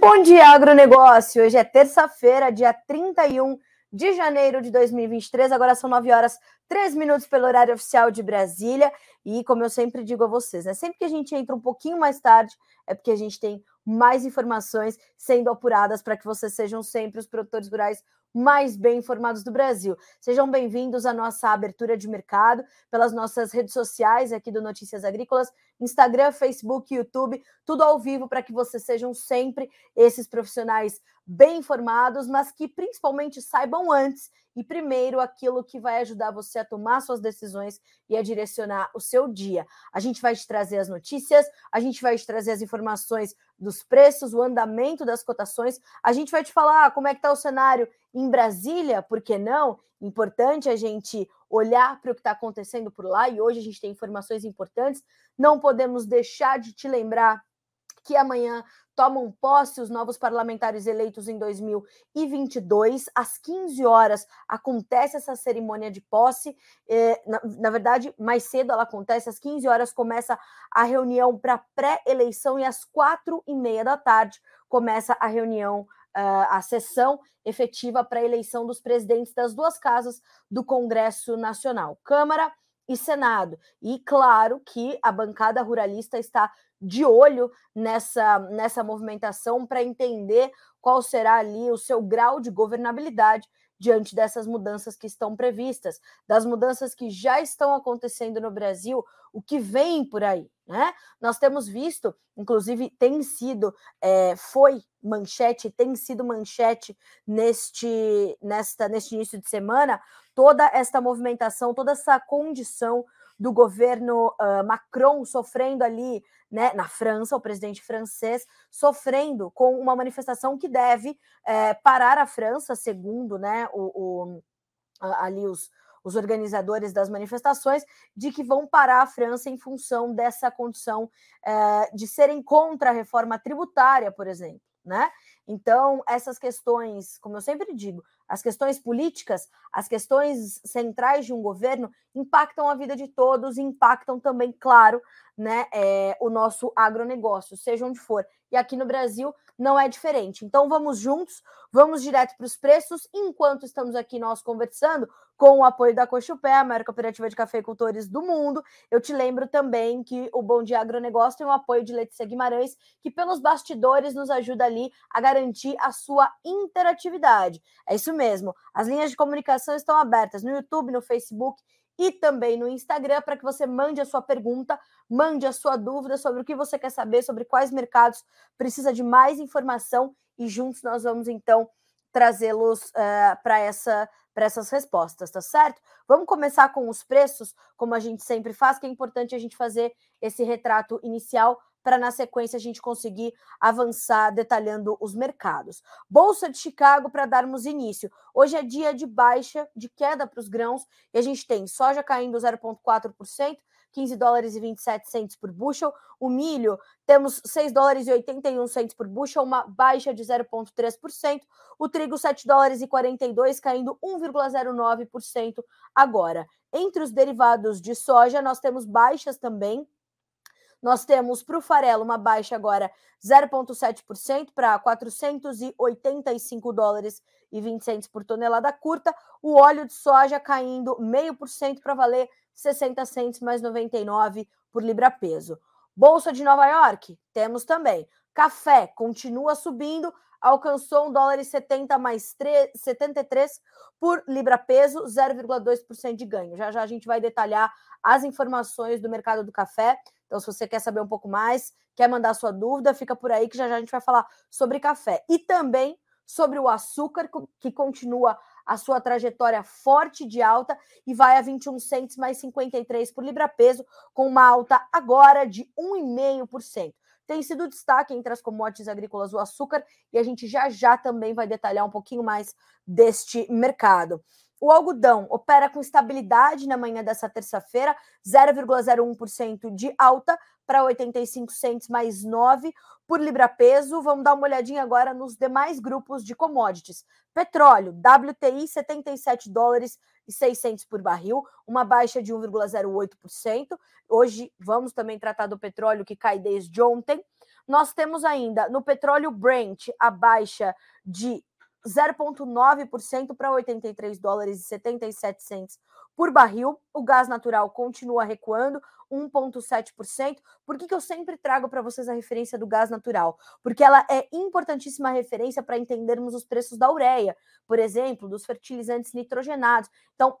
bom dia, agronegócio! Hoje é terça-feira, dia 31 de janeiro de 2023. Agora são 9 horas 3 minutos pelo horário oficial de Brasília. E como eu sempre digo a vocês, né? Sempre que a gente entra um pouquinho mais tarde, é porque a gente tem mais informações sendo apuradas para que vocês sejam sempre os produtores rurais mais bem informados do Brasil. Sejam bem-vindos à nossa abertura de mercado pelas nossas redes sociais aqui do Notícias Agrícolas, Instagram, Facebook, YouTube, tudo ao vivo para que vocês sejam sempre esses profissionais bem informados, mas que principalmente saibam antes e primeiro aquilo que vai ajudar você a tomar suas decisões e a direcionar o seu dia. A gente vai te trazer as notícias, a gente vai te trazer as informações dos preços, o andamento das cotações, a gente vai te falar como é que está o cenário em Brasília, por que não? Importante a gente olhar para o que está acontecendo por lá e hoje a gente tem informações importantes. Não podemos deixar de te lembrar que amanhã tomam posse os novos parlamentares eleitos em 2022. Às 15 horas acontece essa cerimônia de posse. É, na, na, verdade, mais cedo ela acontece, às 15 horas começa a reunião para pré-eleição e às quatro e meia da tarde começa a reunião uh, a sessão efetiva para a eleição dos presidentes das duas casas do Congresso Nacional, Câmara e Senado. E claro que a bancada ruralista está de olho nessa, nessa movimentação para entender qual será ali o seu grau de governabilidade diante dessas mudanças que estão previstas, das mudanças que já estão acontecendo no Brasil, o que vem por aí, né? Nós temos visto, inclusive tem sido, é, foi manchete, tem sido manchete neste, nesta, neste início de semana, toda esta movimentação, toda essa condição do governo uh, Macron sofrendo ali, né, na França, o presidente francês sofrendo com uma manifestação que deve é, parar a França, segundo, né, o, o ali os, os organizadores das manifestações, de que vão parar a França em função dessa condição é, de serem contra a reforma tributária, por exemplo. Né? Então, essas questões, como eu sempre digo, as questões políticas, as questões centrais de um governo impactam a vida de todos, impactam também, claro, né, é, o nosso agronegócio, seja onde for. E aqui no Brasil não é diferente. Então vamos juntos, vamos direto para os preços, enquanto estamos aqui nós conversando com o apoio da Cochupé, a maior cooperativa de cafeicultores do mundo. Eu te lembro também que o Bom Dia Agronegócio tem o apoio de Letícia Guimarães, que pelos bastidores nos ajuda ali a garantir a sua interatividade. É isso mesmo. As linhas de comunicação estão abertas no YouTube, no Facebook e também no Instagram para que você mande a sua pergunta, mande a sua dúvida sobre o que você quer saber, sobre quais mercados precisa de mais informação e juntos nós vamos então trazê-los uh, eh, para essa essas respostas, tá certo? Vamos começar com os preços, como a gente sempre faz, que é importante a gente fazer esse retrato inicial para na sequência a gente conseguir avançar detalhando os mercados. Bolsa de Chicago para darmos início. Hoje é dia de baixa, de queda para os grãos, e a gente tem soja caindo 0,4%, 15 dólares e 27 centos por bushel. O milho, temos 6 dólares e 81 centos por bushel, uma baixa de 0,3%. O trigo, 7 dólares e 42, caindo 1,09% agora. Entre os derivados de soja, nós temos baixas também, nós temos para o farelo uma baixa agora 0,7% para 485 dólares e 20 centos por tonelada curta. O óleo de soja caindo 0,5% para valer 60 centos mais 99 por libra peso. Bolsa de Nova York, temos também. Café continua subindo, alcançou 1 dólar e 70 mais 3, 73 por libra peso, 0,2% de ganho. Já já a gente vai detalhar as informações do mercado do café. Então, se você quer saber um pouco mais, quer mandar sua dúvida, fica por aí que já já a gente vai falar sobre café. E também sobre o açúcar, que continua a sua trajetória forte de alta e vai a 21 centos mais 53 por libra-peso, com uma alta agora de 1,5%. Tem sido destaque entre as commodities agrícolas o açúcar e a gente já já também vai detalhar um pouquinho mais deste mercado. O algodão opera com estabilidade na manhã dessa terça-feira, 0,01% de alta para 85 centos mais 9 por libra-peso. Vamos dar uma olhadinha agora nos demais grupos de commodities. Petróleo, WTI 77 dólares e 600 por barril, uma baixa de 1,08%. Hoje vamos também tratar do petróleo que cai desde ontem. Nós temos ainda no petróleo Brent a baixa de 0,9% para 83 dólares e 77 centes por barril. O gás natural continua recuando, 1,7%. Por que, que eu sempre trago para vocês a referência do gás natural? Porque ela é importantíssima referência para entendermos os preços da ureia, por exemplo, dos fertilizantes nitrogenados. Então,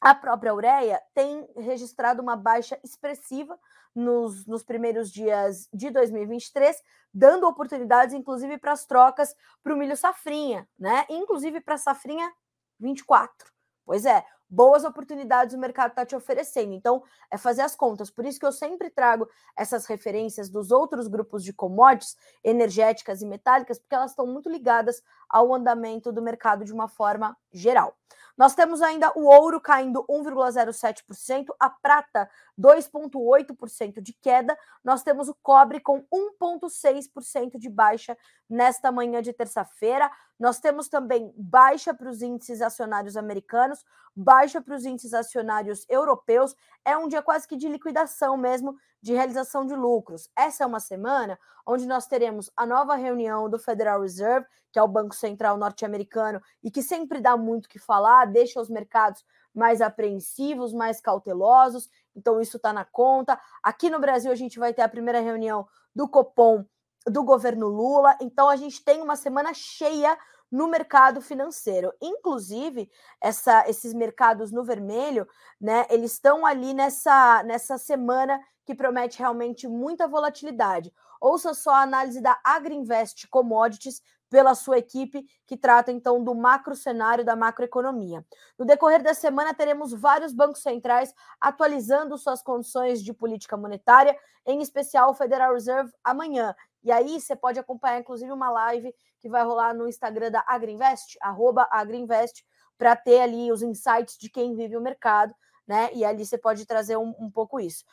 a própria ureia tem registrado uma baixa expressiva nos, nos primeiros dias de 2023, dando oportunidades, inclusive, para as trocas para o milho safrinha, né? Inclusive para a safrinha 24. Pois é, boas oportunidades o mercado está te oferecendo. Então, é fazer as contas. Por isso que eu sempre trago essas referências dos outros grupos de commodities energéticas e metálicas, porque elas estão muito ligadas ao andamento do mercado de uma forma geral. Nós temos ainda o ouro caindo 1,07%, a prata 2,8% de queda. Nós temos o cobre com 1,6% de baixa nesta manhã de terça-feira. Nós temos também baixa para os índices acionários americanos, baixa para os índices acionários europeus. É um dia quase que de liquidação mesmo, de realização de lucros. Essa é uma semana onde nós teremos a nova reunião do Federal Reserve, que é o Banco Central norte-americano, e que sempre dá muito que falar, deixa os mercados mais apreensivos, mais cautelosos. Então, isso está na conta. Aqui no Brasil, a gente vai ter a primeira reunião do Copom do governo Lula. Então, a gente tem uma semana cheia no mercado financeiro. Inclusive, essa, esses mercados no vermelho, né, eles estão ali nessa, nessa semana que promete realmente muita volatilidade. Ouça só a análise da Agriinvest Commodities pela sua equipe, que trata então do macro cenário da macroeconomia. No decorrer da semana, teremos vários bancos centrais atualizando suas condições de política monetária, em especial o Federal Reserve amanhã. E aí você pode acompanhar, inclusive, uma live que vai rolar no Instagram da Agriinvest, arroba Agriinvest, para ter ali os insights de quem vive o mercado, né? E ali você pode trazer um, um pouco isso.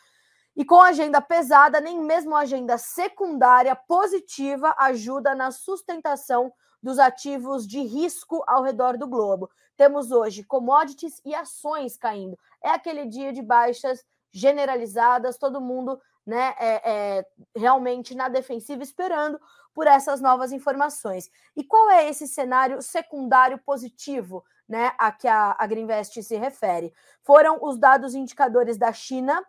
E com agenda pesada, nem mesmo agenda secundária positiva ajuda na sustentação dos ativos de risco ao redor do globo. Temos hoje commodities e ações caindo. É aquele dia de baixas generalizadas, todo mundo né, é, é, realmente na defensiva, esperando por essas novas informações. E qual é esse cenário secundário positivo né, a que a, a Greenvest se refere? Foram os dados indicadores da China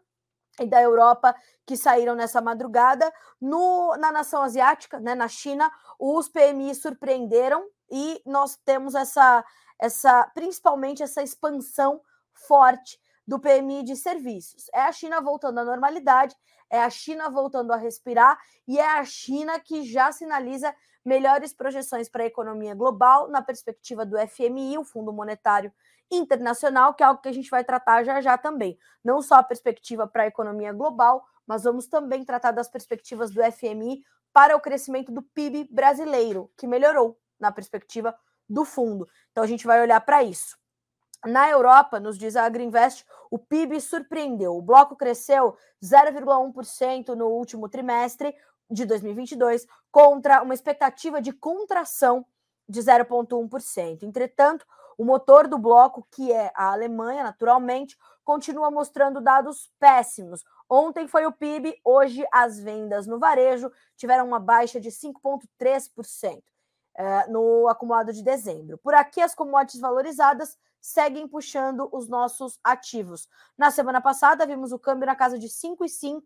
e da Europa que saíram nessa madrugada. No, na nação asiática, né, na China, os PMI surpreenderam e nós temos essa, essa principalmente essa expansão forte do PMI de serviços. É a China voltando à normalidade, é a China voltando a respirar e é a China que já sinaliza melhores projeções para a economia global na perspectiva do FMI, o Fundo Monetário internacional, que é algo que a gente vai tratar já já também. Não só a perspectiva para a economia global, mas vamos também tratar das perspectivas do FMI para o crescimento do PIB brasileiro, que melhorou na perspectiva do fundo. Então a gente vai olhar para isso. Na Europa, nos diz a Agriinvest, o PIB surpreendeu. O bloco cresceu 0,1% no último trimestre de 2022, contra uma expectativa de contração de 0,1%. Entretanto, o motor do bloco, que é a Alemanha, naturalmente, continua mostrando dados péssimos. Ontem foi o PIB, hoje as vendas no varejo tiveram uma baixa de 5,3% eh, no acumulado de dezembro. Por aqui, as commodities valorizadas seguem puxando os nossos ativos. Na semana passada, vimos o câmbio na casa de 5,5,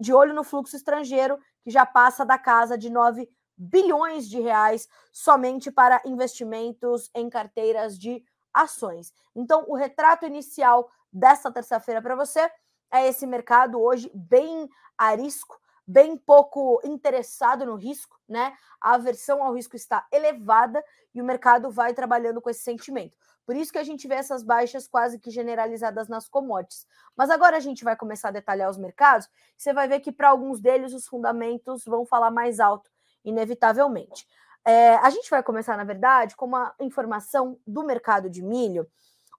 de olho no fluxo estrangeiro, que já passa da casa de 9 bilhões de reais somente para investimentos em carteiras de ações. Então, o retrato inicial dessa terça-feira para você é esse mercado hoje bem arisco, bem pouco interessado no risco, né? A aversão ao risco está elevada e o mercado vai trabalhando com esse sentimento. Por isso que a gente vê essas baixas quase que generalizadas nas commodities. Mas agora a gente vai começar a detalhar os mercados, você vai ver que para alguns deles os fundamentos vão falar mais alto inevitavelmente. É, a gente vai começar, na verdade, com uma informação do mercado de milho,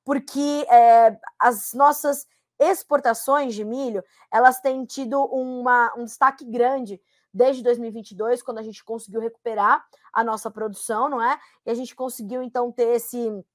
porque é, as nossas exportações de milho elas têm tido uma, um destaque grande desde 2022, quando a gente conseguiu recuperar a nossa produção, não é? E a gente conseguiu então ter esse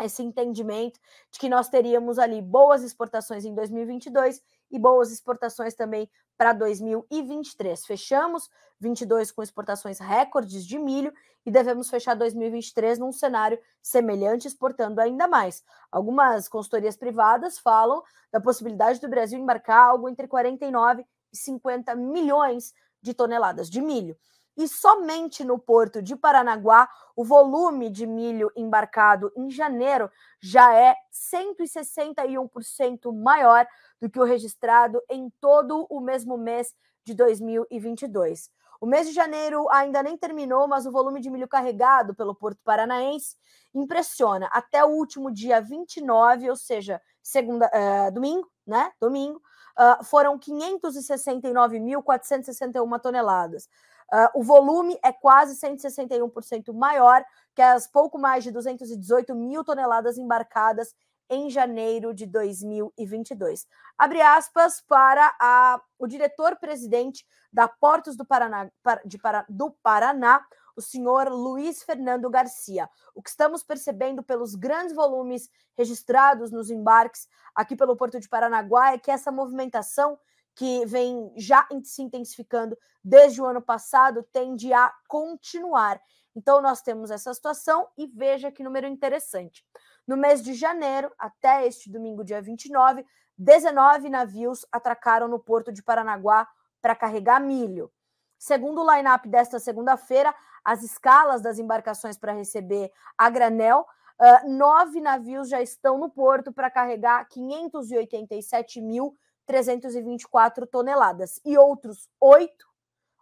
esse entendimento de que nós teríamos ali boas exportações em 2022 e boas exportações também para 2023. Fechamos 22 com exportações recordes de milho e devemos fechar 2023 num cenário semelhante, exportando ainda mais. Algumas consultorias privadas falam da possibilidade do Brasil embarcar algo entre 49 e 50 milhões de toneladas de milho e somente no porto de Paranaguá o volume de milho embarcado em janeiro já é 161% maior do que o registrado em todo o mesmo mês de 2022. O mês de janeiro ainda nem terminou, mas o volume de milho carregado pelo Porto Paranaense impressiona. Até o último dia 29, ou seja, segunda, uh, domingo, né? Domingo, uh, foram 569.461 toneladas. Uh, o volume é quase 161% maior que as pouco mais de 218 mil toneladas embarcadas em janeiro de 2022. Abre aspas para a, o diretor-presidente da Portos do Paraná, de, do Paraná, o senhor Luiz Fernando Garcia. O que estamos percebendo pelos grandes volumes registrados nos embarques aqui pelo Porto de Paranaguá é que essa movimentação que vem já se intensificando desde o ano passado, tende a continuar. Então, nós temos essa situação e veja que número interessante. No mês de janeiro, até este domingo, dia 29, 19 navios atracaram no porto de Paranaguá para carregar milho. Segundo o line-up desta segunda-feira, as escalas das embarcações para receber a granel, uh, nove navios já estão no porto para carregar 587 mil 324 toneladas. E outros oito,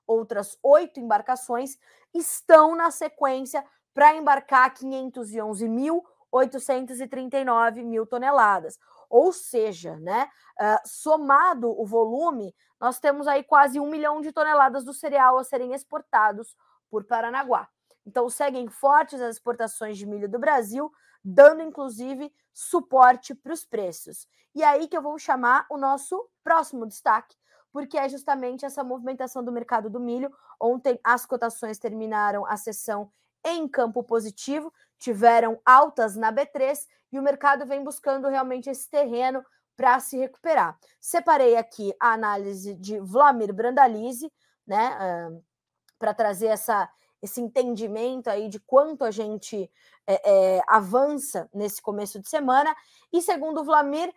outras oito embarcações estão na sequência para embarcar 511.839 mil toneladas. Ou seja, né, uh, somado o volume, nós temos aí quase um milhão de toneladas do cereal a serem exportados por Paranaguá. Então, seguem fortes as exportações de milho do Brasil, dando inclusive suporte para os preços. E aí que eu vou chamar o nosso próximo destaque, porque é justamente essa movimentação do mercado do milho. Ontem as cotações terminaram a sessão em campo positivo, tiveram altas na B3 e o mercado vem buscando realmente esse terreno para se recuperar. Separei aqui a análise de Vladimir Brandalize, né, uh, para trazer essa, esse entendimento aí de quanto a gente é, é, avança nesse começo de semana. E segundo o Vlamir,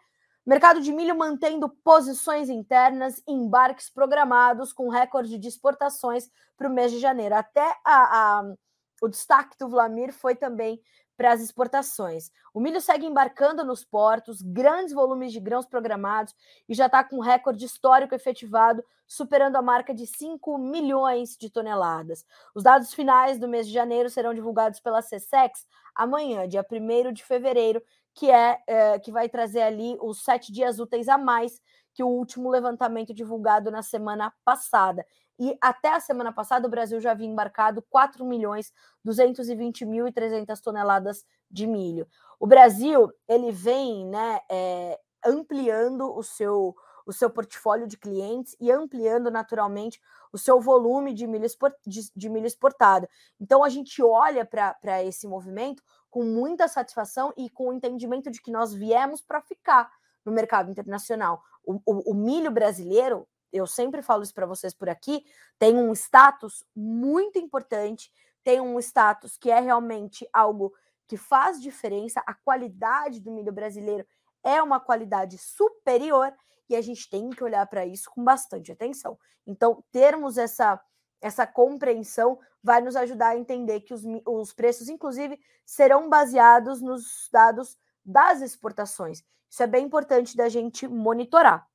mercado de milho mantendo posições internas, embarques programados com recorde de exportações para o mês de janeiro. Até a, a, o destaque do Vlamir foi também para as exportações. O milho segue embarcando nos portos, grandes volumes de grãos programados e já está com recorde histórico efetivado, superando a marca de 5 milhões de toneladas. Os dados finais do mês de janeiro serão divulgados pela CSEX amanhã, dia 1 de fevereiro, que é, é que vai trazer ali os sete dias úteis a mais que o último levantamento divulgado na semana passada. E até a semana passada, o Brasil já havia embarcado 4 milhões 220 mil e 300 toneladas de milho. O Brasil, ele vem né, é, ampliando o seu, o seu portfólio de clientes e ampliando naturalmente o seu volume de milho, export, de, de milho exportado. Então, a gente olha para esse movimento com muita satisfação e com o entendimento de que nós viemos para ficar no mercado internacional. O, o, o milho brasileiro eu sempre falo isso para vocês por aqui, tem um status muito importante, tem um status que é realmente algo que faz diferença, a qualidade do milho brasileiro é uma qualidade superior e a gente tem que olhar para isso com bastante atenção. Então, termos essa essa compreensão vai nos ajudar a entender que os, os preços, inclusive, serão baseados nos dados das exportações. Isso é bem importante da gente monitorar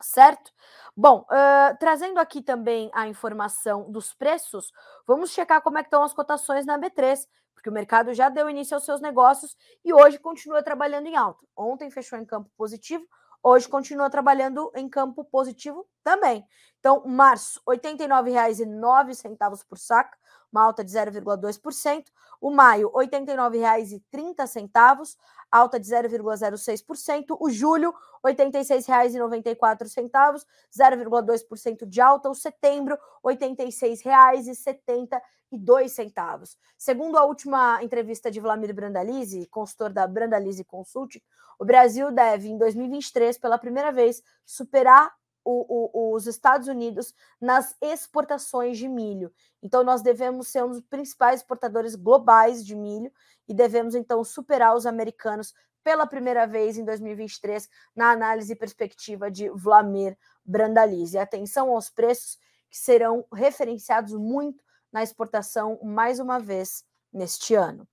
certo? Bom, uh, trazendo aqui também a informação dos preços, vamos checar como é estão as cotações na B3, porque o mercado já deu início aos seus negócios e hoje continua trabalhando em alta. Ontem fechou em campo positivo, hoje continua trabalhando em campo positivo também. Então, março, R$ 89,09 por saco, uma alta de 0,2%. O maio, R$ 89,30, alta de 0,06%. O julho, R$ 86,94, 0,2% de alta. O setembro, R$ 86,72. Segundo a última entrevista de Vladimir Brandalize, consultor da Brandalize Consulting, o Brasil deve, em 2023, pela primeira vez, superar o, o, os Estados Unidos nas exportações de milho. Então, nós devemos ser um dos principais exportadores globais de milho e devemos, então, superar os americanos pela primeira vez em 2023, na análise e perspectiva de Vlamir Brandalize. Atenção aos preços que serão referenciados muito na exportação mais uma vez neste ano.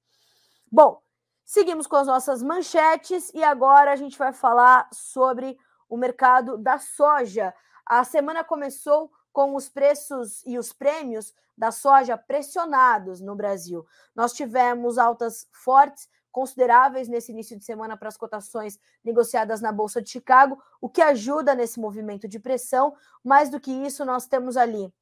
Bom, seguimos com as nossas manchetes e agora a gente vai falar sobre o mercado da soja. A semana começou com os preços e os prêmios da soja pressionados no Brasil. Nós tivemos altas fortes, consideráveis nesse início de semana para as cotações negociadas na Bolsa de Chicago, o que ajuda nesse movimento de pressão. Mais do que isso, nós temos ali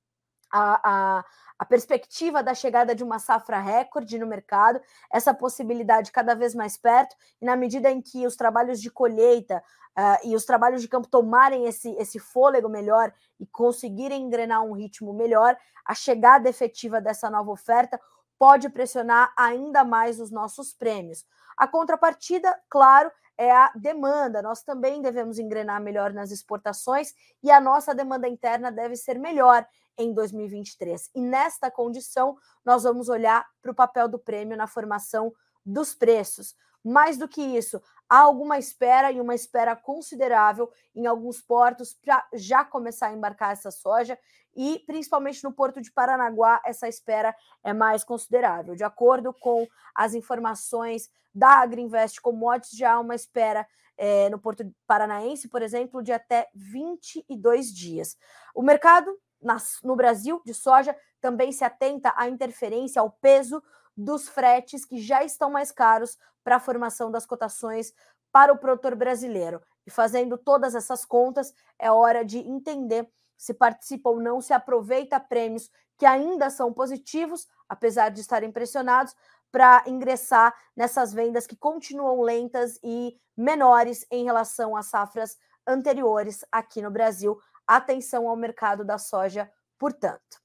a, a, a perspectiva da chegada de uma safra recorde no mercado, essa possibilidade cada vez mais perto, e na medida em que os trabalhos de colheita uh, e os trabalhos de campo tomarem esse, esse fôlego melhor e conseguirem engrenar um ritmo melhor, a chegada efetiva dessa nova oferta pode pressionar ainda mais os nossos prêmios. A contrapartida, claro, é a demanda. Nós também devemos engrenar melhor nas exportações e a nossa demanda interna deve ser melhor em 2023. E nesta condição, nós vamos olhar para o papel do prêmio na formação dos preços. Mais do que isso, há alguma espera e uma espera considerável em alguns portos para já começar a embarcar essa soja e principalmente no porto de Paranaguá essa espera é mais considerável. De acordo com as informações da Agriinvest Commodities, já há uma espera é, no porto paranaense, por exemplo, de até 22 dias. O mercado nas, no Brasil de soja também se atenta à interferência, ao peso dos fretes que já estão mais caros para a formação das cotações para o produtor brasileiro. E fazendo todas essas contas, é hora de entender se participa ou não, se aproveita prêmios que ainda são positivos, apesar de estarem pressionados, para ingressar nessas vendas que continuam lentas e menores em relação às safras anteriores aqui no Brasil, atenção ao mercado da soja, portanto.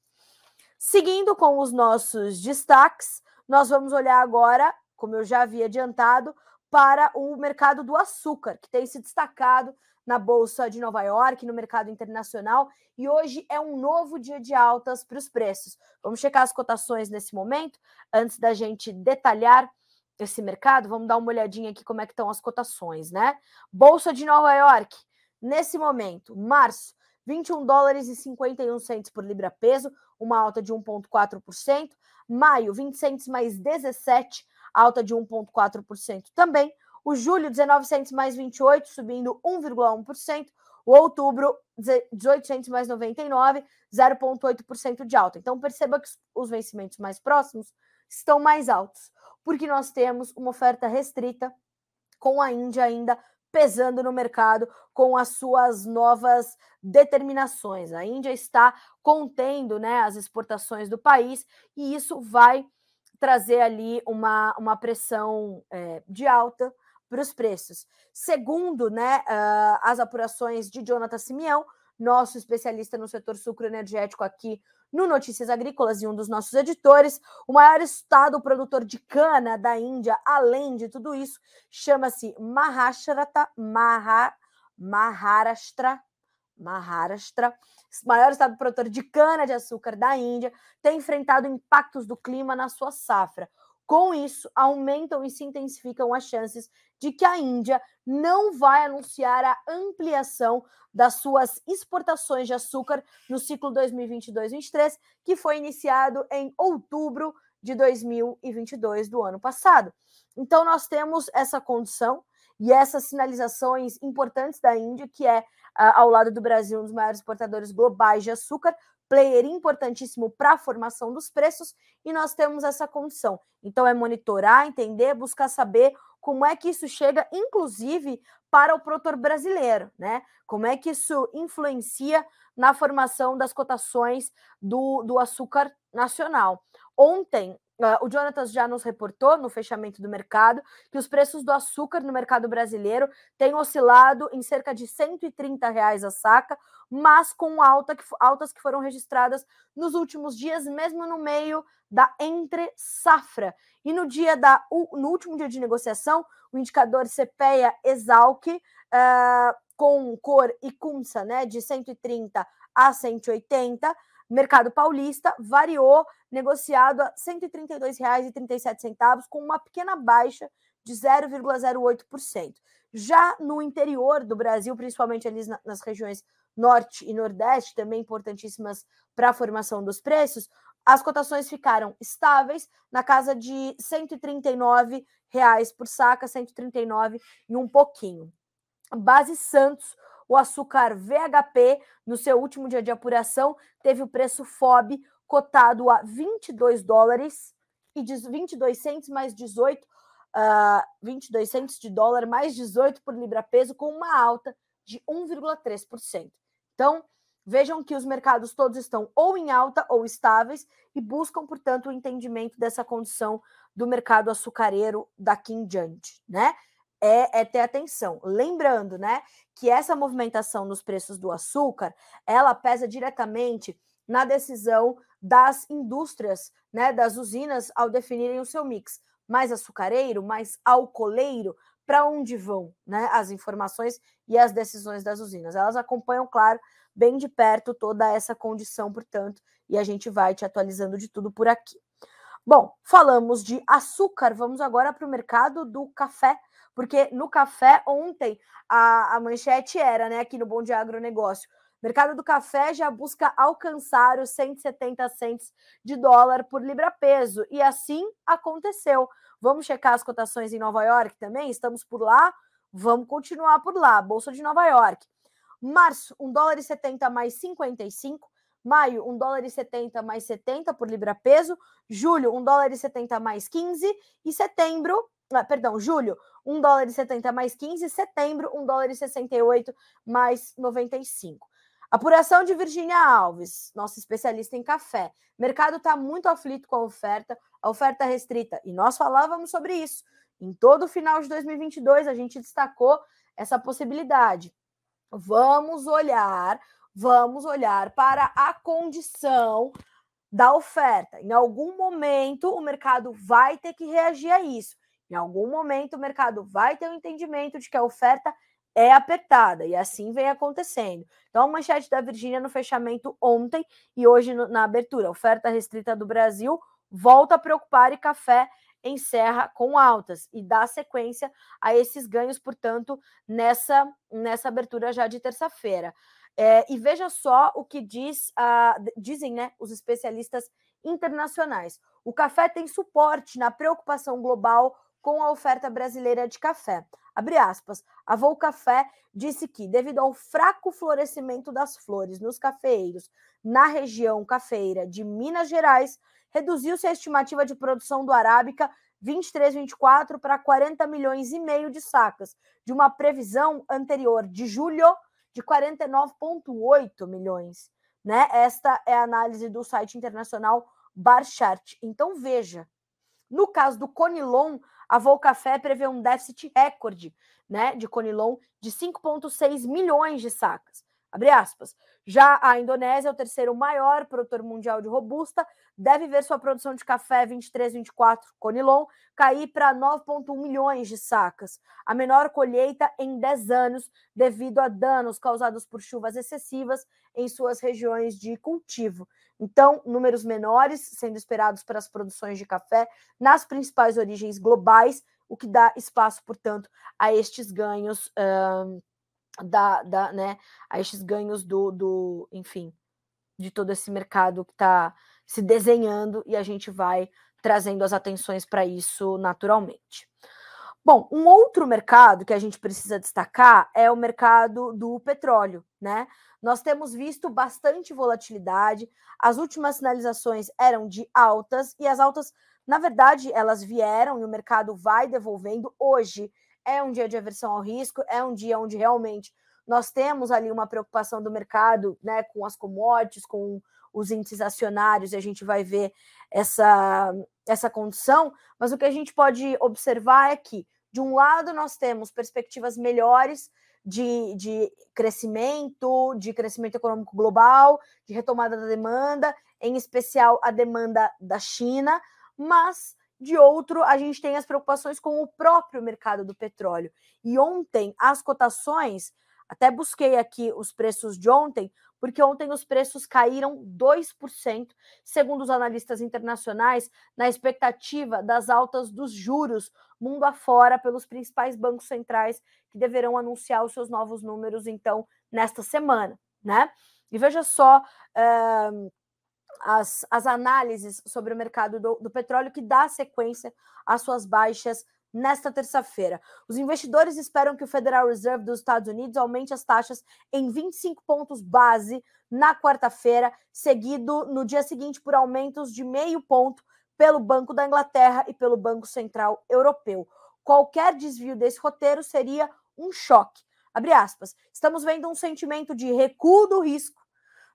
Seguindo com os nossos destaques, nós vamos olhar agora, como eu já havia adiantado, para o mercado do açúcar, que tem se destacado na Bolsa de Nova York, no mercado internacional, e hoje é um novo dia de altas para os preços. Vamos checar as cotações nesse momento, antes da gente detalhar esse mercado, vamos dar uma olhadinha aqui como é que estão as cotações, né? Bolsa de Nova York, nesse momento, março, 21 dólares e 51 centos por libra peso, uma alta de 1,4%. Maio, 20 centos mais 17, alta de 1,4% também. O julho, 19 centos mais 28, subindo 1,1%. O outubro, 18 centos mais 99, 0,8% de alta. Então, perceba que os vencimentos mais próximos estão mais altos, porque nós temos uma oferta restrita, com a Índia ainda pesando no mercado com as suas novas determinações. A Índia está contendo né, as exportações do país e isso vai trazer ali uma, uma pressão é, de alta para os preços. Segundo né, uh, as apurações de Jonathan Simeão, nosso especialista no setor sucro energético aqui no Notícias Agrícolas e um dos nossos editores, o maior estado produtor de cana da Índia, além de tudo isso, chama-se Maharashtra, Maha, Maharashtra, Maharashtra, maior estado produtor de cana de açúcar da Índia, tem enfrentado impactos do clima na sua safra. Com isso, aumentam e se intensificam as chances de que a Índia não vai anunciar a ampliação das suas exportações de açúcar no ciclo 2022-23, que foi iniciado em outubro de 2022 do ano passado. Então, nós temos essa condição e essas sinalizações importantes da Índia, que é, ao lado do Brasil, um dos maiores exportadores globais de açúcar, player importantíssimo para a formação dos preços e nós temos essa condição. Então é monitorar, entender, buscar saber como é que isso chega, inclusive para o produtor brasileiro, né? Como é que isso influencia na formação das cotações do, do açúcar nacional. ontem o Jonatas já nos reportou no fechamento do mercado que os preços do açúcar no mercado brasileiro têm oscilado em cerca de 130 reais a saca, mas com alta que, altas que foram registradas nos últimos dias, mesmo no meio da entre safra. E no dia da no último dia de negociação, o indicador CPEA Exalc, uh, com cor e cunça né, de 130 a 180, mercado paulista variou, negociado a R$ 132,37, com uma pequena baixa de 0,08%. Já no interior do Brasil, principalmente ali nas regiões norte e nordeste, também importantíssimas para a formação dos preços, as cotações ficaram estáveis na casa de 139 reais por saca, 139 e um pouquinho. Base Santos o açúcar VHP, no seu último dia de apuração, teve o preço FOB cotado a 22 dólares e 22 centos mais 18, uh, 22 centos de dólar mais 18 por libra peso, com uma alta de 1,3%. Então, vejam que os mercados todos estão ou em alta ou estáveis e buscam, portanto, o entendimento dessa condição do mercado açucareiro daqui em diante, né? É, é, ter atenção. Lembrando, né, que essa movimentação nos preços do açúcar, ela pesa diretamente na decisão das indústrias, né, das usinas ao definirem o seu mix, mais açucareiro, mais alcooleiro, para onde vão, né, as informações e as decisões das usinas. Elas acompanham, claro, bem de perto toda essa condição, portanto, e a gente vai te atualizando de tudo por aqui. Bom, falamos de açúcar, vamos agora para o mercado do café porque no café, ontem, a, a manchete era, né, aqui no Bom de Agronegócio, mercado do café já busca alcançar os 170 centes de dólar por libra-peso. E assim aconteceu. Vamos checar as cotações em Nova York também? Estamos por lá? Vamos continuar por lá. Bolsa de Nova York. Março, 1 dólar e 70 mais 55. Maio, 1 dólar e 70 mais 70 por libra-peso. Julho, 1 dólar e 70 mais 15. E setembro, perdão, julho, 1 dólar e 70 mais 15, setembro, 1 dólar e 68 mais 95. Apuração de Virginia Alves, nossa especialista em café. Mercado está muito aflito com a oferta, a oferta restrita, e nós falávamos sobre isso. Em todo o final de 2022, a gente destacou essa possibilidade. Vamos olhar, vamos olhar para a condição da oferta. Em algum momento, o mercado vai ter que reagir a isso. Em algum momento, o mercado vai ter o um entendimento de que a oferta é apertada, e assim vem acontecendo. Então, a manchete da Virgínia no fechamento ontem e hoje no, na abertura, oferta restrita do Brasil volta a preocupar e café encerra com altas e dá sequência a esses ganhos, portanto, nessa, nessa abertura já de terça-feira. É, e veja só o que diz, uh, dizem né, os especialistas internacionais. O café tem suporte na preocupação global com a oferta brasileira de café. Abre aspas. A Volcafé disse que, devido ao fraco florescimento das flores nos cafeeiros na região cafeira de Minas Gerais, reduziu-se a estimativa de produção do Arábica 23-24 para 40 milhões e meio de sacas, de uma previsão anterior de julho de 49,8 milhões. Né? Esta é a análise do site internacional Barchart. Então veja, no caso do Conilon, a Volcafé prevê um déficit recorde né, de Conilon de 5,6 milhões de sacas. Abre aspas. Já a Indonésia, o terceiro maior produtor mundial de robusta, deve ver sua produção de café 23-24 Conilon cair para 9,1 milhões de sacas, a menor colheita em 10 anos, devido a danos causados por chuvas excessivas em suas regiões de cultivo. Então, números menores sendo esperados para as produções de café nas principais origens globais, o que dá espaço, portanto, a estes ganhos da, da, né, a estes ganhos do, do, enfim, de todo esse mercado que está se desenhando e a gente vai trazendo as atenções para isso naturalmente. Bom, um outro mercado que a gente precisa destacar é o mercado do petróleo, né? Nós temos visto bastante volatilidade, as últimas sinalizações eram de altas e as altas, na verdade, elas vieram e o mercado vai devolvendo. Hoje é um dia de aversão ao risco, é um dia onde realmente nós temos ali uma preocupação do mercado né, com as commodities, com os índices acionários, e a gente vai ver essa, essa condição, mas o que a gente pode observar é que, de um lado, nós temos perspectivas melhores de, de crescimento, de crescimento econômico global, de retomada da demanda, em especial a demanda da China, mas de outro, a gente tem as preocupações com o próprio mercado do petróleo. E ontem, as cotações, até busquei aqui os preços de ontem, porque ontem os preços caíram 2%, segundo os analistas internacionais, na expectativa das altas dos juros mundo afora pelos principais bancos centrais que deverão anunciar os seus novos números, então, nesta semana, né? E veja só uh, as, as análises sobre o mercado do, do petróleo que dá sequência às suas baixas nesta terça-feira. Os investidores esperam que o Federal Reserve dos Estados Unidos aumente as taxas em 25 pontos base na quarta-feira, seguido no dia seguinte por aumentos de meio ponto pelo Banco da Inglaterra e pelo Banco Central Europeu. Qualquer desvio desse roteiro seria um choque. Abre aspas. Estamos vendo um sentimento de recuo do risco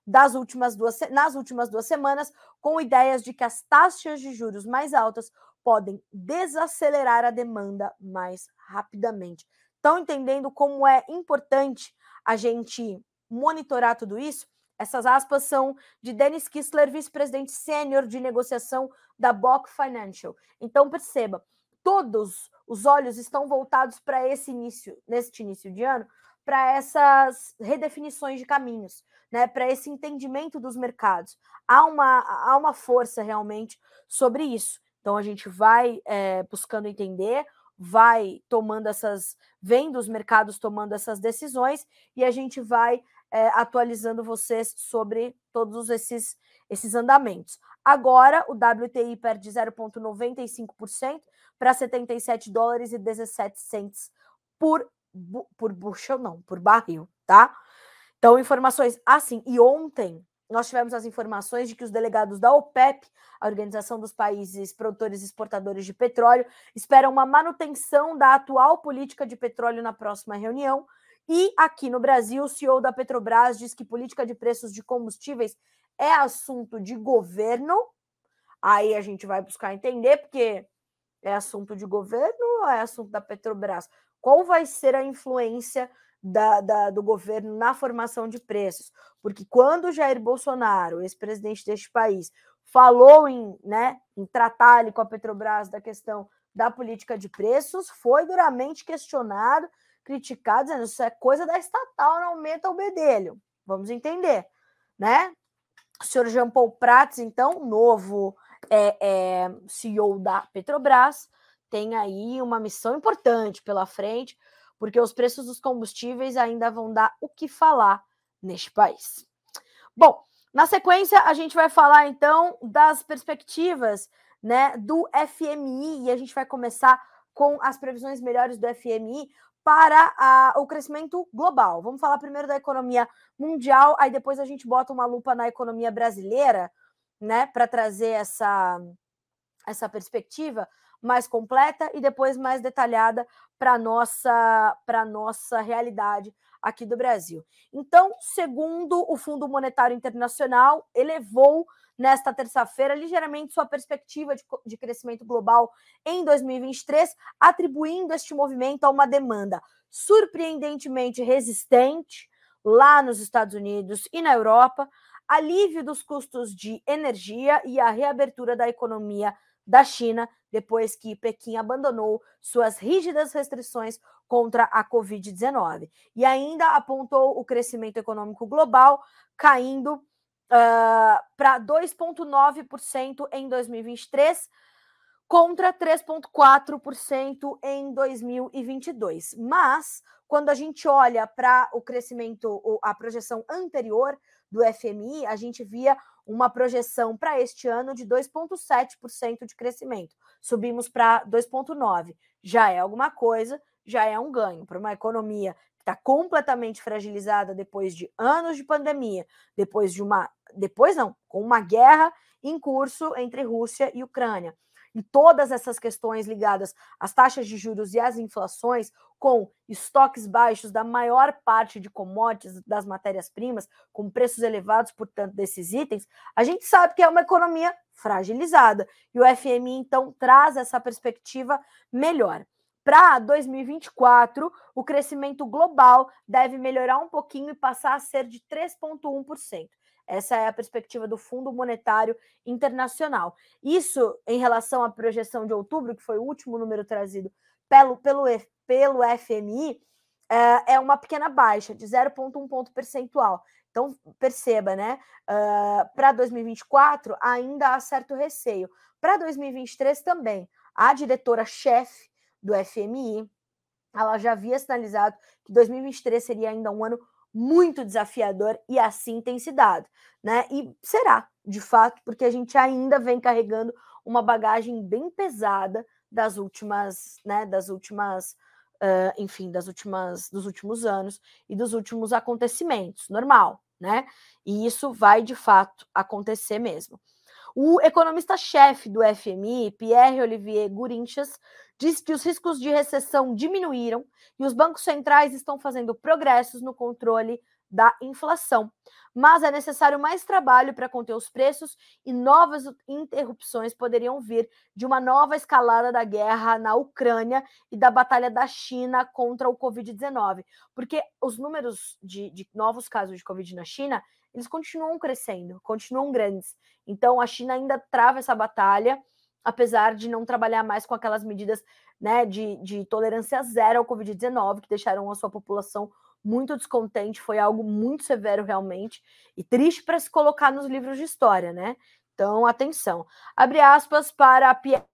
das últimas duas, nas últimas duas semanas, com ideias de que as taxas de juros mais altas podem desacelerar a demanda mais rapidamente. Estão entendendo como é importante a gente monitorar tudo isso? Essas aspas são de Dennis Kistler, vice-presidente sênior de negociação da Bock Financial. Então perceba, todos os olhos estão voltados para esse início, neste início de ano, para essas redefinições de caminhos, né, para esse entendimento dos mercados. Há uma, há uma força realmente sobre isso. Então a gente vai é, buscando entender, vai tomando essas, vendo os mercados tomando essas decisões e a gente vai é, atualizando vocês sobre todos esses, esses andamentos. Agora o WTI perde 0,95% para 77 dólares e 17 cents por, por bushel, não, por barril, tá? Então, informações assim. E ontem nós tivemos as informações de que os delegados da OPEP, a Organização dos Países Produtores e Exportadores de Petróleo, esperam uma manutenção da atual política de petróleo na próxima reunião. E aqui no Brasil, o CEO da Petrobras diz que política de preços de combustíveis é assunto de governo. Aí a gente vai buscar entender, porque é assunto de governo ou é assunto da Petrobras? Qual vai ser a influência da, da, do governo na formação de preços. Porque quando Jair Bolsonaro, ex-presidente deste país, falou em, né, em tratar ali com a Petrobras da questão da política de preços, foi duramente questionado, criticado, dizendo isso é coisa da estatal, não aumenta o bedelho. Vamos entender, né? O senhor Jean Paul Prats, então, novo é, é, CEO da Petrobras, tem aí uma missão importante pela frente, porque os preços dos combustíveis ainda vão dar o que falar neste país. Bom, na sequência a gente vai falar então das perspectivas, né, do FMI e a gente vai começar com as previsões melhores do FMI para a, o crescimento global. Vamos falar primeiro da economia mundial, aí depois a gente bota uma lupa na economia brasileira, né, para trazer essa essa perspectiva mais completa e depois mais detalhada para nossa para nossa realidade aqui do Brasil. Então, segundo o Fundo Monetário Internacional, elevou nesta terça-feira ligeiramente sua perspectiva de, de crescimento global em 2023, atribuindo este movimento a uma demanda surpreendentemente resistente lá nos Estados Unidos e na Europa, alívio dos custos de energia e a reabertura da economia da China, depois que Pequim abandonou suas rígidas restrições contra a Covid-19. E ainda apontou o crescimento econômico global caindo uh, para 2,9% em 2023 contra 3,4% em 2022. Mas, quando a gente olha para o crescimento, a projeção anterior do FMI, a gente via uma projeção para este ano de 2,7% de crescimento. Subimos para 2,9%. Já é alguma coisa, já é um ganho para uma economia que está completamente fragilizada depois de anos de pandemia, depois de uma. Depois não, com uma guerra em curso entre Rússia e Ucrânia. E todas essas questões ligadas às taxas de juros e às inflações, com estoques baixos da maior parte de commodities, das matérias-primas, com preços elevados, portanto, desses itens, a gente sabe que é uma economia fragilizada. E o FMI, então, traz essa perspectiva melhor. Para 2024, o crescimento global deve melhorar um pouquinho e passar a ser de 3,1%. Essa é a perspectiva do Fundo Monetário Internacional. Isso em relação à projeção de outubro, que foi o último número trazido pelo, pelo, pelo FMI, é, é uma pequena baixa, de 0,1 ponto percentual. Então, perceba, né? Uh, Para 2024, ainda há certo receio. Para 2023 também. A diretora-chefe do FMI, ela já havia sinalizado que 2023 seria ainda um ano muito desafiador e assim tem se dado, né? E será, de fato, porque a gente ainda vem carregando uma bagagem bem pesada das últimas, né, das últimas, uh, enfim, das últimas, dos últimos anos e dos últimos acontecimentos, normal, né? E isso vai de fato acontecer mesmo. O economista-chefe do FMI, Pierre-Olivier Gourinchas, diz que os riscos de recessão diminuíram e os bancos centrais estão fazendo progressos no controle da inflação. Mas é necessário mais trabalho para conter os preços e novas interrupções poderiam vir de uma nova escalada da guerra na Ucrânia e da batalha da China contra o Covid-19. Porque os números de, de novos casos de Covid na China, eles continuam crescendo, continuam grandes. Então a China ainda trava essa batalha apesar de não trabalhar mais com aquelas medidas né, de, de tolerância zero ao Covid-19, que deixaram a sua população muito descontente, foi algo muito severo realmente, e triste para se colocar nos livros de história, né? Então, atenção. Abre aspas para a Pierre.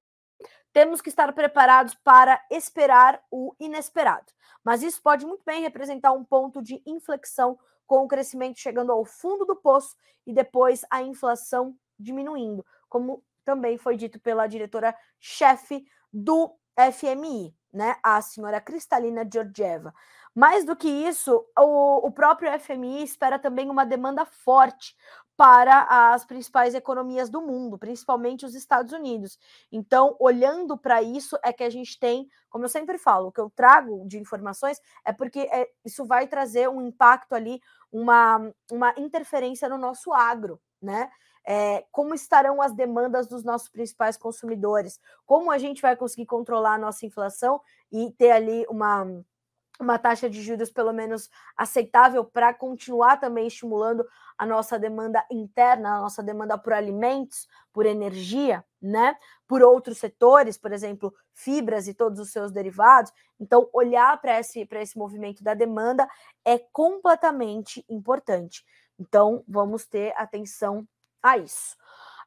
Temos que estar preparados para esperar o inesperado. Mas isso pode muito bem representar um ponto de inflexão com o crescimento chegando ao fundo do poço e depois a inflação diminuindo, como também foi dito pela diretora-chefe do FMI, né, a senhora Cristalina Georgieva. Mais do que isso, o, o próprio FMI espera também uma demanda forte para as principais economias do mundo, principalmente os Estados Unidos. Então, olhando para isso, é que a gente tem, como eu sempre falo, o que eu trago de informações é porque é, isso vai trazer um impacto ali, uma, uma interferência no nosso agro, né? É, como estarão as demandas dos nossos principais consumidores, como a gente vai conseguir controlar a nossa inflação e ter ali uma, uma taxa de juros pelo menos aceitável para continuar também estimulando a nossa demanda interna, a nossa demanda por alimentos, por energia, né? Por outros setores, por exemplo, fibras e todos os seus derivados. Então, olhar para esse, esse movimento da demanda é completamente importante. Então, vamos ter atenção a isso.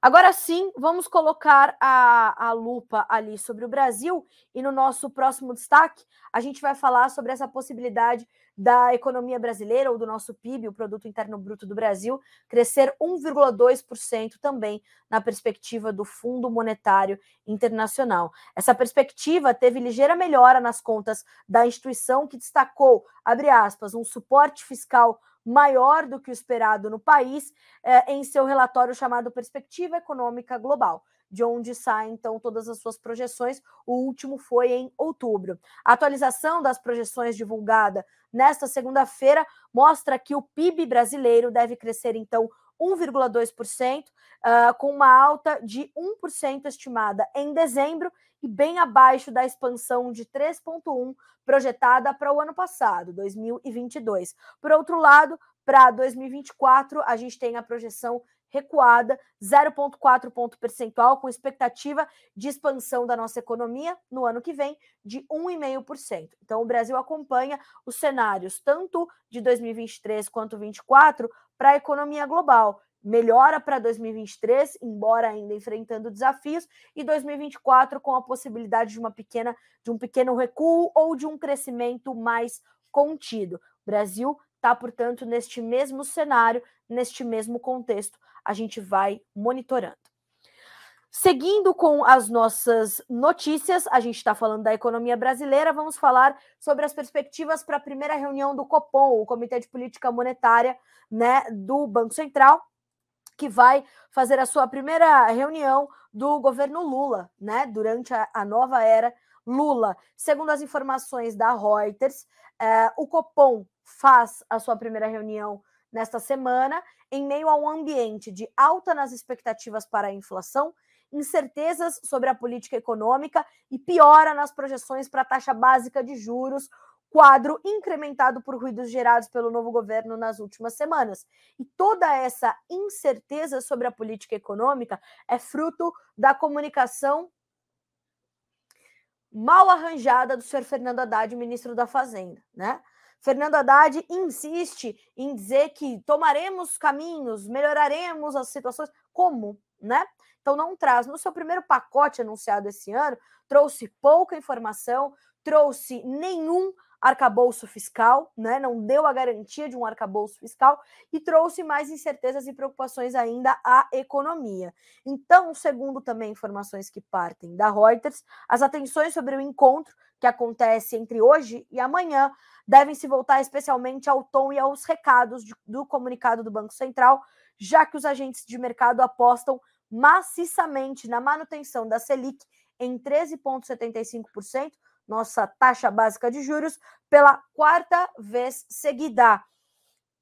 Agora sim, vamos colocar a, a lupa ali sobre o Brasil e no nosso próximo destaque a gente vai falar sobre essa possibilidade da economia brasileira ou do nosso PIB, o Produto Interno Bruto do Brasil, crescer 1,2% também na perspectiva do Fundo Monetário Internacional. Essa perspectiva teve ligeira melhora nas contas da instituição que destacou, abre aspas, um suporte fiscal maior do que o esperado no país eh, em seu relatório chamado Perspectiva Econômica Global, de onde saem então todas as suas projeções. O último foi em outubro. A atualização das projeções divulgada nesta segunda-feira mostra que o PIB brasileiro deve crescer então 1,2%, uh, com uma alta de 1% estimada em dezembro e bem abaixo da expansão de 3,1% projetada para o ano passado, 2022. Por outro lado, para 2024, a gente tem a projeção recuada, 0,4 ponto percentual, com expectativa de expansão da nossa economia no ano que vem de 1,5%. Então, o Brasil acompanha os cenários tanto de 2023 quanto 2024 para a economia global. Melhora para 2023, embora ainda enfrentando desafios, e 2024 com a possibilidade de uma pequena, de um pequeno recuo ou de um crescimento mais contido. O Brasil está, portanto, neste mesmo cenário, neste mesmo contexto, a gente vai monitorando. Seguindo com as nossas notícias, a gente está falando da economia brasileira, vamos falar sobre as perspectivas para a primeira reunião do Copom, o Comitê de Política Monetária né, do Banco Central, que vai fazer a sua primeira reunião do governo Lula, né? Durante a, a nova era Lula. Segundo as informações da Reuters, eh, o Copom faz a sua primeira reunião nesta semana, em meio a um ambiente de alta nas expectativas para a inflação, incertezas sobre a política econômica e piora nas projeções para a taxa básica de juros, quadro incrementado por ruídos gerados pelo novo governo nas últimas semanas. E toda essa incerteza sobre a política econômica é fruto da comunicação mal arranjada do senhor Fernando Haddad, ministro da Fazenda, né? Fernando Haddad insiste em dizer que tomaremos caminhos, melhoraremos as situações. Como, né? Então não traz. No seu primeiro pacote anunciado esse ano, trouxe pouca informação, trouxe nenhum arcabouço fiscal, né? não deu a garantia de um arcabouço fiscal e trouxe mais incertezas e preocupações ainda à economia. Então, segundo também informações que partem da Reuters, as atenções sobre o encontro que acontece entre hoje e amanhã devem se voltar especialmente ao tom e aos recados de, do comunicado do Banco Central, já que os agentes de mercado apostam maciçamente na manutenção da Selic em 13,75%, nossa taxa básica de juros, pela quarta vez seguida.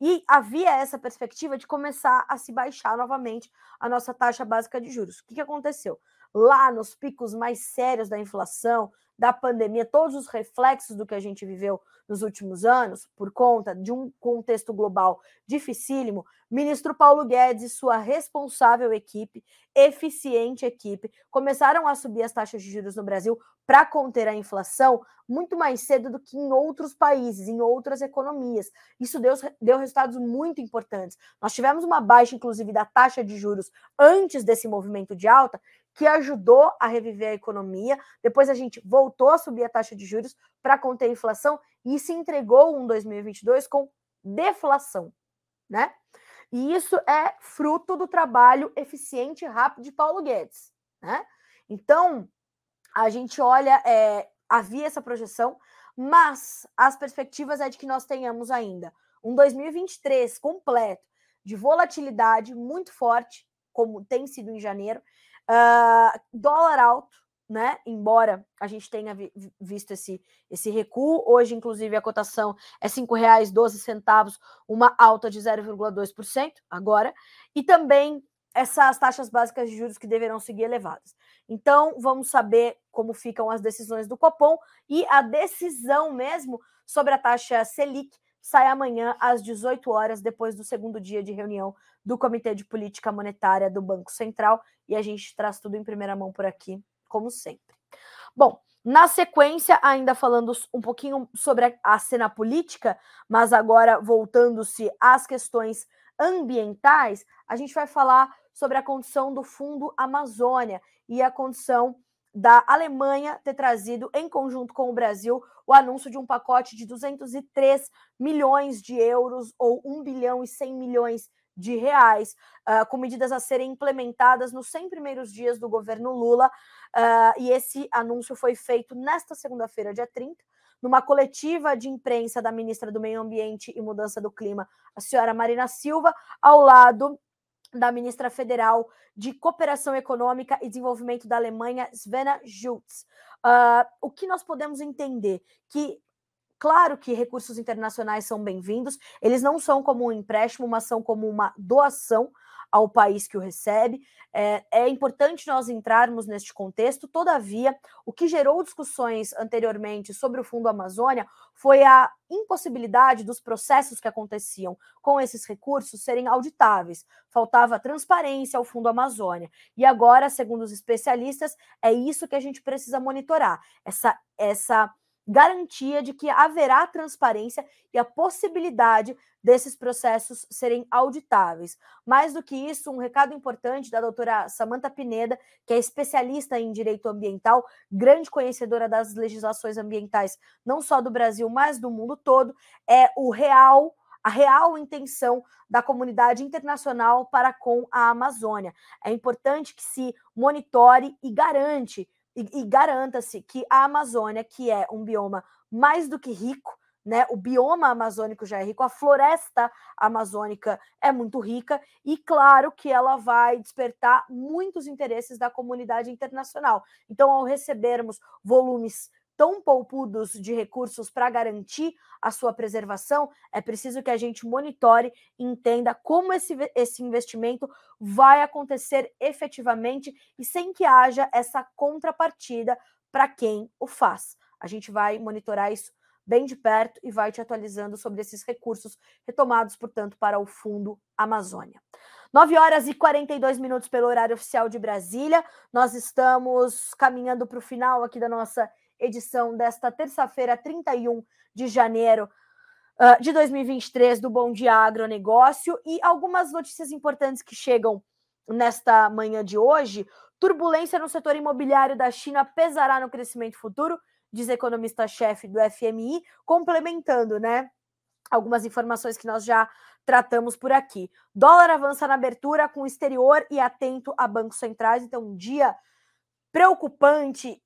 E havia essa perspectiva de começar a se baixar novamente a nossa taxa básica de juros. O que, que aconteceu? Lá nos picos mais sérios da inflação, da pandemia, todos os reflexos do que a gente viveu nos últimos anos, por conta de um contexto global dificílimo, ministro Paulo Guedes e sua responsável equipe, eficiente equipe, começaram a subir as taxas de juros no Brasil para conter a inflação muito mais cedo do que em outros países, em outras economias. Isso deu, deu resultados muito importantes. Nós tivemos uma baixa, inclusive, da taxa de juros antes desse movimento de alta, que ajudou a reviver a economia. Depois a gente voltou a subir a taxa de juros para conter a inflação e se entregou um 2022 com deflação, né? E isso é fruto do trabalho eficiente e rápido de Paulo Guedes, né? Então, a gente olha, é, havia essa projeção, mas as perspectivas é de que nós tenhamos ainda um 2023 completo de volatilidade muito forte, como tem sido em janeiro, uh, dólar alto, né? Embora a gente tenha vi visto esse, esse recuo, hoje, inclusive, a cotação é R$ 5,12, uma alta de 0,2% agora, e também essas taxas básicas de juros que deverão seguir elevadas. Então, vamos saber como ficam as decisões do Copom e a decisão mesmo sobre a taxa Selic sai amanhã às 18 horas, depois do segundo dia de reunião do Comitê de Política Monetária do Banco Central, e a gente traz tudo em primeira mão por aqui, como sempre. Bom, na sequência, ainda falando um pouquinho sobre a cena política, mas agora voltando-se às questões ambientais, a gente vai falar sobre a condição do Fundo Amazônia e a condição da Alemanha ter trazido, em conjunto com o Brasil, o anúncio de um pacote de 203 milhões de euros ou 1 bilhão e 100 milhões de reais, uh, com medidas a serem implementadas nos 100 primeiros dias do governo Lula. Uh, e esse anúncio foi feito nesta segunda-feira, dia 30, numa coletiva de imprensa da ministra do Meio Ambiente e Mudança do Clima, a senhora Marina Silva, ao lado da ministra federal de Cooperação Econômica e Desenvolvimento da Alemanha, Svena Schultz. Uh, o que nós podemos entender? Que, claro que recursos internacionais são bem-vindos, eles não são como um empréstimo, mas são como uma doação ao país que o recebe. É, é, importante nós entrarmos neste contexto, todavia, o que gerou discussões anteriormente sobre o Fundo Amazônia foi a impossibilidade dos processos que aconteciam com esses recursos serem auditáveis. Faltava transparência ao Fundo Amazônia. E agora, segundo os especialistas, é isso que a gente precisa monitorar. Essa, essa garantia de que haverá transparência e a possibilidade desses processos serem auditáveis. Mais do que isso, um recado importante da doutora Samanta Pineda, que é especialista em direito ambiental, grande conhecedora das legislações ambientais, não só do Brasil, mas do mundo todo, é o real a real intenção da comunidade internacional para com a Amazônia. É importante que se monitore e garante e, e garanta-se que a Amazônia, que é um bioma mais do que rico, né? O bioma amazônico já é rico, a floresta amazônica é muito rica e claro que ela vai despertar muitos interesses da comunidade internacional. Então, ao recebermos volumes tão poupudos de recursos para garantir a sua preservação, é preciso que a gente monitore e entenda como esse, esse investimento vai acontecer efetivamente e sem que haja essa contrapartida para quem o faz. A gente vai monitorar isso bem de perto e vai te atualizando sobre esses recursos retomados, portanto, para o Fundo Amazônia. 9 horas e 42 minutos pelo horário oficial de Brasília. Nós estamos caminhando para o final aqui da nossa edição desta terça-feira, 31 de janeiro uh, de 2023, do Bom Dia Agronegócio. E algumas notícias importantes que chegam nesta manhã de hoje. Turbulência no setor imobiliário da China pesará no crescimento futuro, diz economista-chefe do FMI, complementando, né? Algumas informações que nós já tratamos por aqui. Dólar avança na abertura com o exterior e atento a bancos centrais. Então, um dia preocupante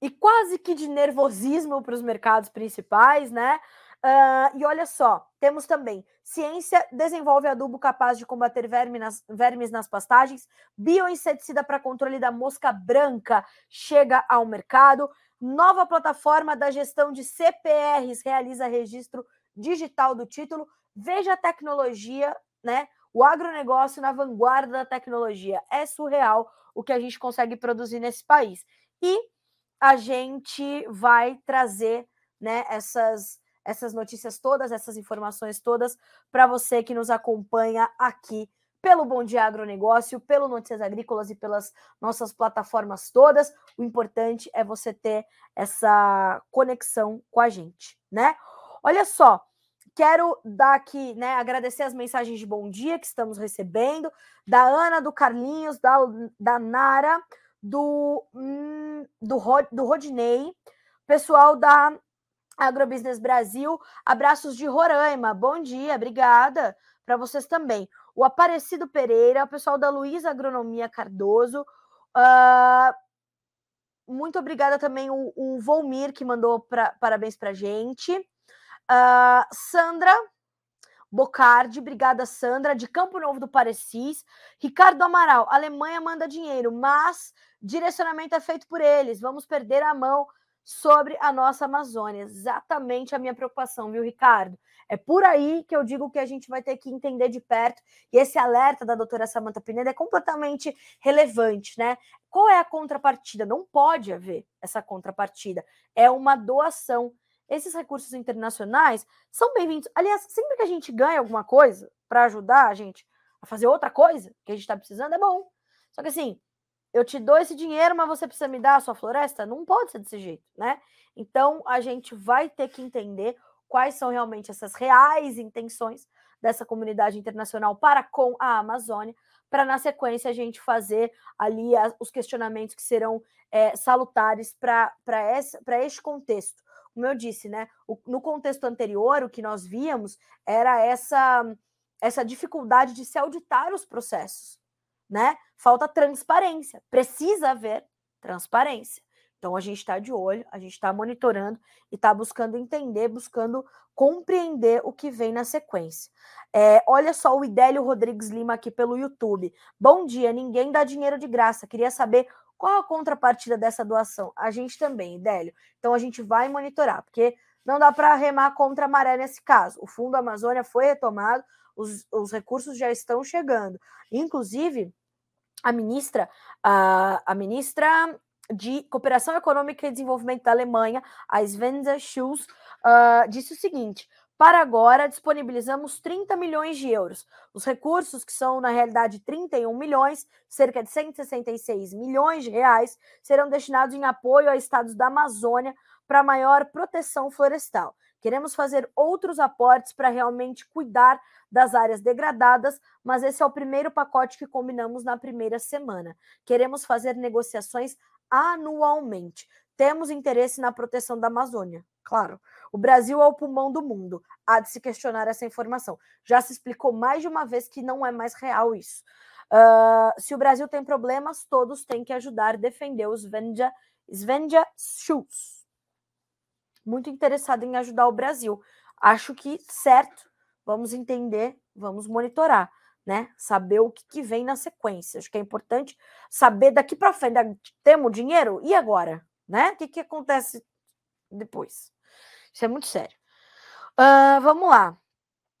e quase que de nervosismo para os mercados principais, né? Uh, e olha só, temos também ciência desenvolve adubo capaz de combater vermes nas, vermes nas pastagens, bioinseticida para controle da mosca branca chega ao mercado, nova plataforma da gestão de CPRs realiza registro digital do título, veja a tecnologia, né? O agronegócio na vanguarda da tecnologia. É surreal o que a gente consegue produzir nesse país. E a gente vai trazer né, essas, essas notícias todas, essas informações todas para você que nos acompanha aqui pelo Bom Dia Agronegócio, pelo Notícias Agrícolas e pelas nossas plataformas todas. O importante é você ter essa conexão com a gente, né? Olha só, quero dar aqui, né, agradecer as mensagens de bom dia que estamos recebendo, da Ana, do Carlinhos, da, da Nara, do, hum, do, do Rodney, pessoal da Agrobusiness Brasil, abraços de Roraima, bom dia, obrigada para vocês também. O Aparecido Pereira, o pessoal da Luiza Agronomia Cardoso, uh, muito obrigada também o, o Volmir, que mandou pra, parabéns para gente. Uh, Sandra, Bocardi, obrigada Sandra, de Campo Novo do Parecis. Ricardo Amaral, Alemanha manda dinheiro, mas direcionamento é feito por eles. Vamos perder a mão sobre a nossa Amazônia. Exatamente a minha preocupação, viu, Ricardo? É por aí que eu digo que a gente vai ter que entender de perto. E esse alerta da doutora Samanta Pineda é completamente relevante, né? Qual é a contrapartida? Não pode haver essa contrapartida. É uma doação esses recursos internacionais são bem-vindos. Aliás, sempre que a gente ganha alguma coisa para ajudar a gente a fazer outra coisa que a gente está precisando, é bom. Só que assim, eu te dou esse dinheiro, mas você precisa me dar a sua floresta? Não pode ser desse jeito, né? Então a gente vai ter que entender quais são realmente essas reais intenções dessa comunidade internacional para com a Amazônia, para na sequência a gente fazer ali os questionamentos que serão é, salutares para este contexto como eu disse, né? O, no contexto anterior, o que nós víamos era essa, essa dificuldade de se auditar os processos, né? Falta transparência, precisa haver transparência. Então a gente está de olho, a gente está monitorando e está buscando entender, buscando compreender o que vem na sequência. É, olha só o Idélio Rodrigues Lima aqui pelo YouTube. Bom dia, ninguém dá dinheiro de graça. Queria saber qual a contrapartida dessa doação? A gente também, Idélio. Então a gente vai monitorar, porque não dá para remar contra a maré nesse caso. O Fundo Amazônia foi retomado, os, os recursos já estão chegando. Inclusive, a ministra, a, a ministra de Cooperação Econômica e Desenvolvimento da Alemanha, a Svenja Schulz, uh, disse o seguinte: para agora, disponibilizamos 30 milhões de euros. Os recursos, que são na realidade 31 milhões, cerca de 166 milhões de reais, serão destinados em apoio a estados da Amazônia para maior proteção florestal. Queremos fazer outros aportes para realmente cuidar das áreas degradadas, mas esse é o primeiro pacote que combinamos na primeira semana. Queremos fazer negociações anualmente. Temos interesse na proteção da Amazônia, claro. O Brasil é o pulmão do mundo. Há de se questionar essa informação. Já se explicou mais de uma vez que não é mais real isso. Uh, se o Brasil tem problemas, todos têm que ajudar a defender os Svenja, Svenja Schultz. muito interessada em ajudar o Brasil. Acho que certo, vamos entender, vamos monitorar, né? Saber o que, que vem na sequência. Acho que é importante saber daqui para frente. Temos dinheiro? E agora? Né? O que, que acontece depois? Isso é muito sério. Uh, vamos lá.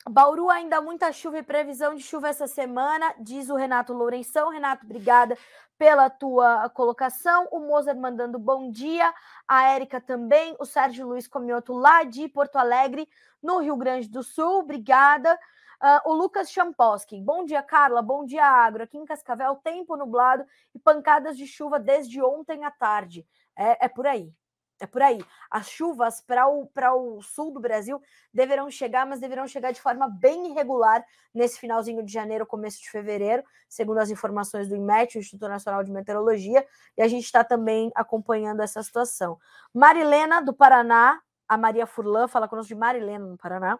Bauru ainda muita chuva e previsão de chuva essa semana, diz o Renato Lourenção. Renato, obrigada pela tua colocação. O Mozart mandando bom dia. A Érica também. O Sérgio Luiz Comioto lá de Porto Alegre, no Rio Grande do Sul. Obrigada. Uh, o Lucas Champoski. Bom dia, Carla. Bom dia, Agro. Aqui em Cascavel, tempo nublado e pancadas de chuva desde ontem à tarde. É, é por aí. É por aí. As chuvas para o, o sul do Brasil deverão chegar, mas deverão chegar de forma bem irregular nesse finalzinho de janeiro, começo de fevereiro, segundo as informações do IMET, o Instituto Nacional de Meteorologia, e a gente está também acompanhando essa situação. Marilena, do Paraná, a Maria Furlan fala conosco de Marilena, no Paraná.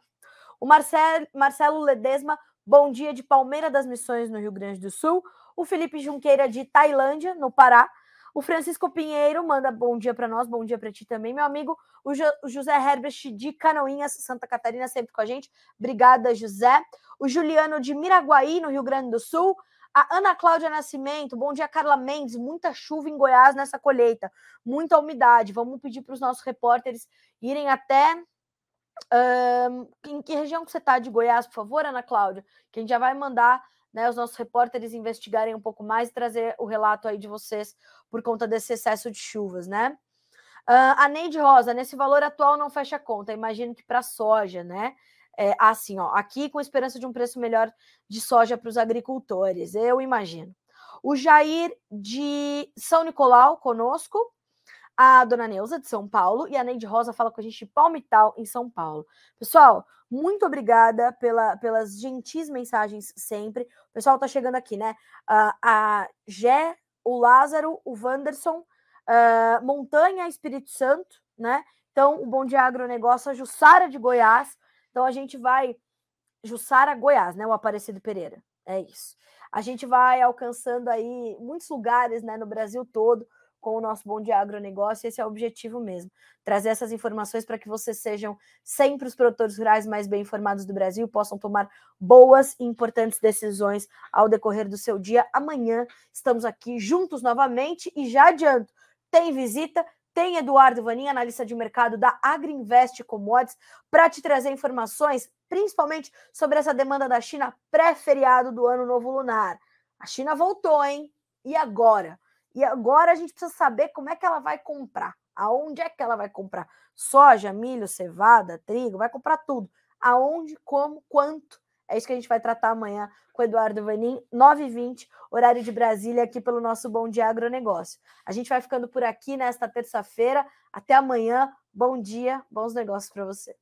O Marcel, Marcelo Ledesma, bom dia de Palmeira das Missões, no Rio Grande do Sul. O Felipe Junqueira, de Tailândia, no Pará. O Francisco Pinheiro manda bom dia para nós, bom dia para ti também, meu amigo. O, jo o, José Herbert de Canoinhas, Santa Catarina, sempre com a gente. Obrigada, José. O Juliano de Miraguaí, no Rio Grande do Sul. A Ana Cláudia Nascimento, bom dia, Carla Mendes. Muita chuva em Goiás nessa colheita, muita umidade. Vamos pedir para os nossos repórteres irem até. Um, em que região que você está de Goiás, por favor, Ana Cláudia? Que a gente já vai mandar né, os nossos repórteres investigarem um pouco mais e trazer o relato aí de vocês por conta desse excesso de chuvas, né? Uh, a Neide Rosa, nesse valor atual não fecha a conta, imagino que para soja, né? É, assim, ó, aqui com esperança de um preço melhor de soja para os agricultores, eu imagino. O Jair de São Nicolau conosco, a dona Neuza, de São Paulo, e a Neide Rosa fala com a gente de Palmital, em São Paulo. Pessoal, muito obrigada pela, pelas gentis mensagens sempre. O pessoal está chegando aqui, né? Uh, a Gé, o Lázaro, o Wanderson, uh, Montanha, Espírito Santo, né? Então, o Bom Dia Agronegócio, a Jussara de Goiás. Então, a gente vai. Jussara, Goiás, né? O Aparecido Pereira. É isso. A gente vai alcançando aí muitos lugares, né, no Brasil todo com o nosso Bom Dia Agronegócio. Esse é o objetivo mesmo, trazer essas informações para que vocês sejam sempre os produtores rurais mais bem informados do Brasil possam tomar boas e importantes decisões ao decorrer do seu dia. Amanhã estamos aqui juntos novamente e já adianto, tem visita, tem Eduardo Vanin, analista de mercado da Agriinvest Commodities, para te trazer informações, principalmente sobre essa demanda da China pré-feriado do Ano Novo Lunar. A China voltou, hein? E agora? E agora a gente precisa saber como é que ela vai comprar. Aonde é que ela vai comprar? Soja, milho, cevada, trigo, vai comprar tudo. Aonde, como, quanto? É isso que a gente vai tratar amanhã com o Eduardo Vanin, 9h20, horário de Brasília, aqui pelo nosso Bom Dia Agronegócio. A gente vai ficando por aqui nesta terça-feira. Até amanhã. Bom dia, bons negócios para você.